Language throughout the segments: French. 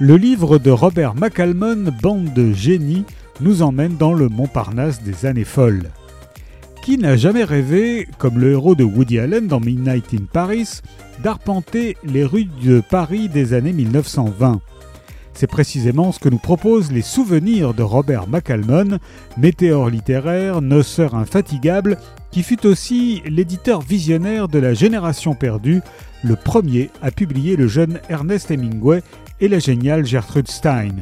Le livre de Robert McCalmon, Bande de génie, nous emmène dans le Montparnasse des années folles. Qui n'a jamais rêvé, comme le héros de Woody Allen dans Midnight in Paris, d'arpenter les rues de Paris des années 1920 C'est précisément ce que nous proposent les souvenirs de Robert McCalmon, météore littéraire, noceur infatigable, qui fut aussi l'éditeur visionnaire de La Génération perdue, le premier à publier le jeune Ernest Hemingway et la géniale Gertrude Stein.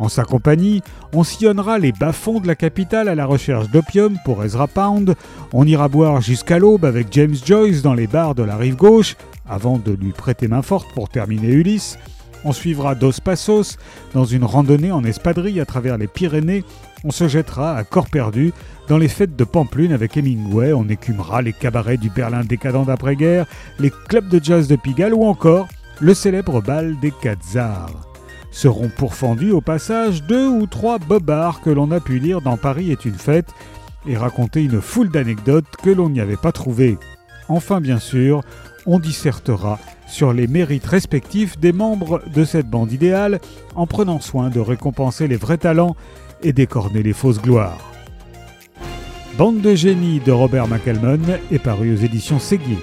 En sa compagnie, on sillonnera les bas-fonds de la capitale à la recherche d'opium pour Ezra Pound, on ira boire jusqu'à l'aube avec James Joyce dans les bars de la rive gauche, avant de lui prêter main forte pour terminer Ulysse, on suivra Dos Passos dans une randonnée en espadrille à travers les Pyrénées, on se jettera à corps perdu dans les fêtes de Pamplune avec Hemingway, on écumera les cabarets du Berlin décadent d'après-guerre, les clubs de jazz de Pigalle ou encore le célèbre bal des Quatzars. Seront pourfendus au passage deux ou trois bobards que l'on a pu lire dans Paris est une fête et raconter une foule d'anecdotes que l'on n'y avait pas trouvées. Enfin, bien sûr, on dissertera sur les mérites respectifs des membres de cette bande idéale en prenant soin de récompenser les vrais talents et d'écorner les fausses gloires. Bande de génie de Robert McCalmon est paru aux éditions Séguier.